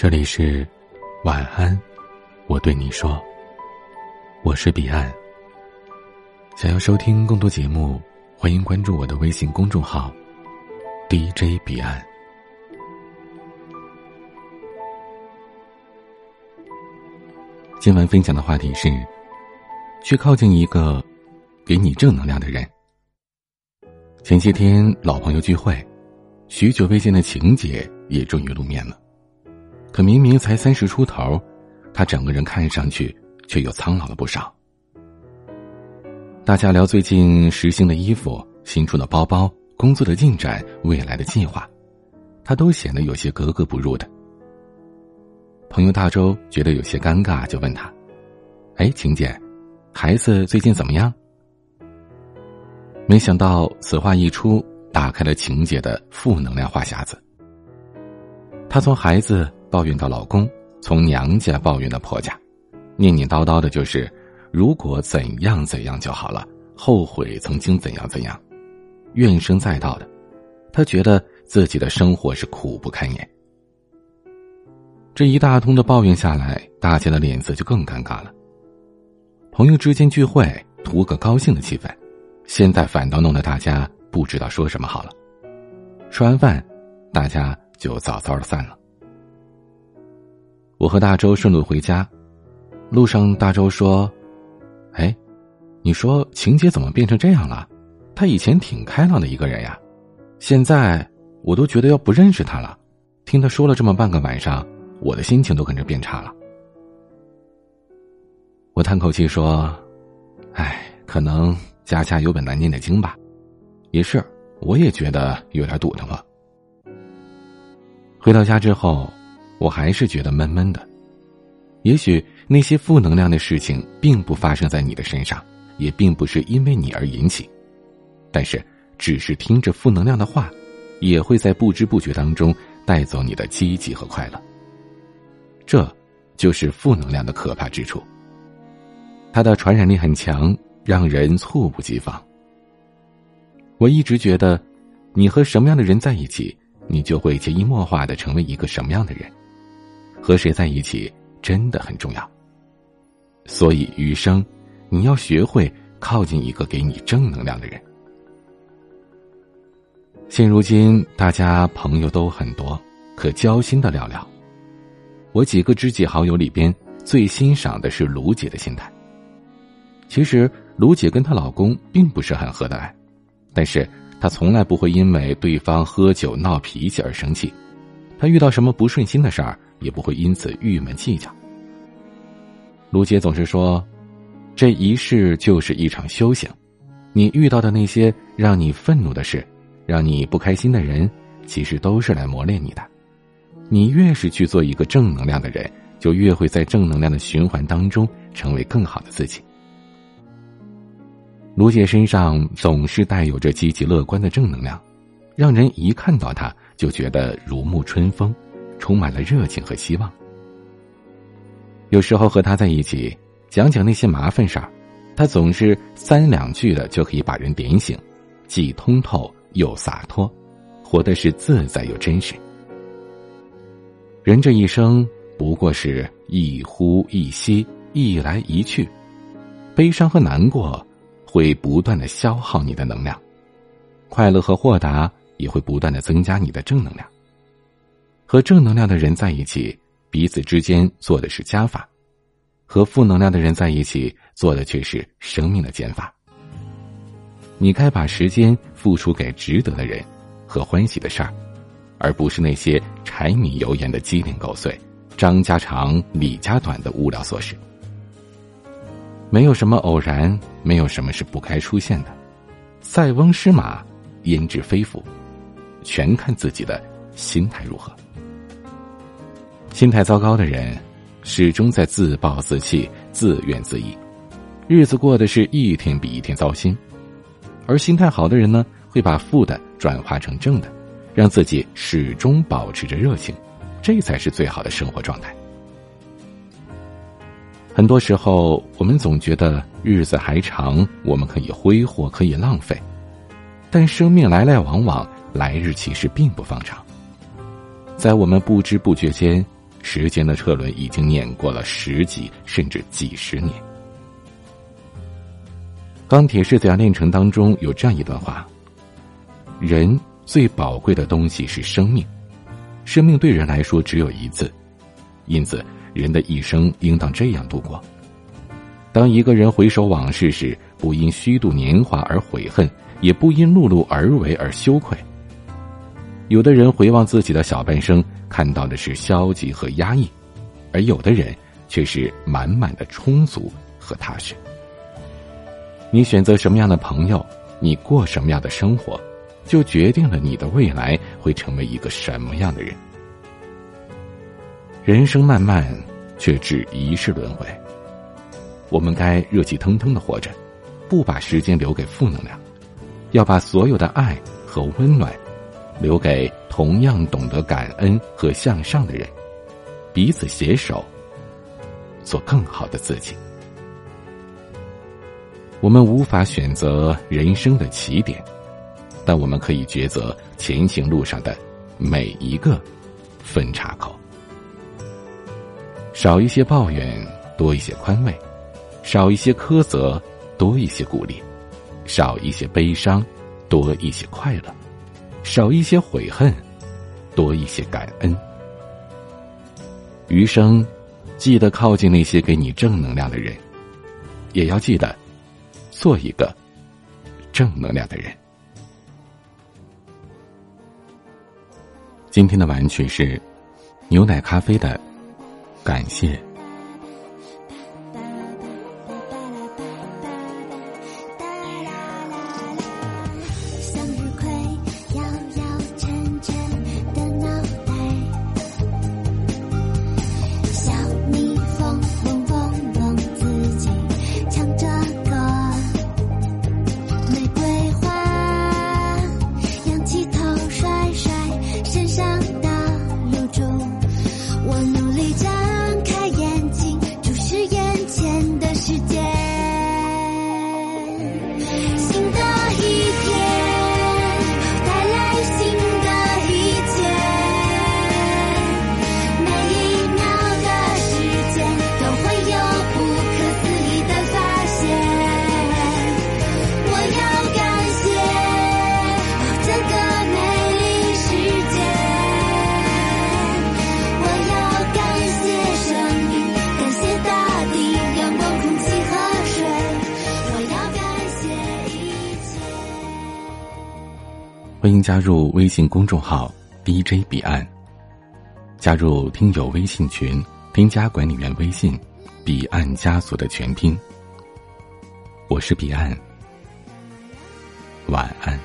这里是晚安，我对你说，我是彼岸。想要收听更多节目，欢迎关注我的微信公众号 DJ 彼岸。今晚分享的话题是：去靠近一个给你正能量的人。前些天老朋友聚会，许久未见的情姐也终于露面了。可明明才三十出头，他整个人看上去却又苍老了不少。大家聊最近时兴的衣服、新出的包包、工作的进展、未来的计划，他都显得有些格格不入的。朋友大周觉得有些尴尬，就问他：“哎，晴姐，孩子最近怎么样？”没想到此话一出，打开了晴姐的负能量话匣子。她从孩子。抱怨到老公，从娘家抱怨到婆家，念念叨叨的就是如果怎样怎样就好了，后悔曾经怎样怎样，怨声载道的，他觉得自己的生活是苦不堪言。这一大通的抱怨下来，大家的脸色就更尴尬了。朋友之间聚会图个高兴的气氛，现在反倒弄得大家不知道说什么好了。吃完饭，大家就早早的散了。我和大周顺路回家，路上大周说：“哎，你说晴姐怎么变成这样了？她以前挺开朗的一个人呀，现在我都觉得要不认识她了。听她说了这么半个晚上，我的心情都跟着变差了。”我叹口气说：“哎，可能家家有本难念的经吧。也是，我也觉得有点堵得慌。”回到家之后。我还是觉得闷闷的，也许那些负能量的事情并不发生在你的身上，也并不是因为你而引起，但是只是听着负能量的话，也会在不知不觉当中带走你的积极和快乐。这，就是负能量的可怕之处。它的传染力很强，让人猝不及防。我一直觉得，你和什么样的人在一起，你就会潜移默化的成为一个什么样的人。和谁在一起真的很重要，所以余生，你要学会靠近一个给你正能量的人。现如今，大家朋友都很多，可交心的寥寥。我几个知己好友里边，最欣赏的是卢姐的心态。其实，卢姐跟她老公并不是很合得来，但是她从来不会因为对方喝酒闹脾气而生气。她遇到什么不顺心的事儿。也不会因此郁闷计较。卢姐总是说：“这一世就是一场修行，你遇到的那些让你愤怒的事，让你不开心的人，其实都是来磨练你的。你越是去做一个正能量的人，就越会在正能量的循环当中成为更好的自己。”卢姐身上总是带有着积极乐观的正能量，让人一看到她就觉得如沐春风。充满了热情和希望。有时候和他在一起讲讲那些麻烦事儿，他总是三两句的就可以把人点醒，既通透又洒脱，活的是自在又真实。人这一生不过是一呼一吸，一来一去，悲伤和难过会不断的消耗你的能量，快乐和豁达也会不断的增加你的正能量。和正能量的人在一起，彼此之间做的是加法；和负能量的人在一起，做的却是生命的减法。你该把时间付出给值得的人和欢喜的事儿，而不是那些柴米油盐的鸡零狗碎、张家长李家短的无聊琐事。没有什么偶然，没有什么是不该出现的。塞翁失马，焉知非福，全看自己的心态如何。心态糟糕的人，始终在自暴自弃、自怨自艾，日子过得是一天比一天糟心；而心态好的人呢，会把负的转化成正的，让自己始终保持着热情，这才是最好的生活状态。很多时候，我们总觉得日子还长，我们可以挥霍，可以浪费，但生命来来往往，来日其实并不方长，在我们不知不觉间。时间的车轮已经碾过了十几甚至几十年。钢铁是怎样炼成？当中有这样一段话：人最宝贵的东西是生命，生命对人来说只有一次，因此人的一生应当这样度过。当一个人回首往事时，不因虚度年华而悔恨，也不因碌碌而为而羞愧。有的人回望自己的小半生，看到的是消极和压抑，而有的人却是满满的充足和踏实。你选择什么样的朋友，你过什么样的生活，就决定了你的未来会成为一个什么样的人。人生漫漫，却只一世轮回。我们该热气腾腾的活着，不把时间留给负能量，要把所有的爱和温暖留给同样懂得感恩和向上的人，彼此携手，做更好的自己。我们无法选择人生的起点，但我们可以抉择前行路上的每一个分岔口，少一些抱怨，多一些宽慰。少一些苛责，多一些鼓励；少一些悲伤，多一些快乐；少一些悔恨，多一些感恩。余生，记得靠近那些给你正能量的人，也要记得做一个正能量的人。今天的玩曲是牛奶咖啡的，感谢。欢迎加入微信公众号 DJ 彼岸，加入听友微信群，添加管理员微信“彼岸家族”的全拼。我是彼岸，晚安。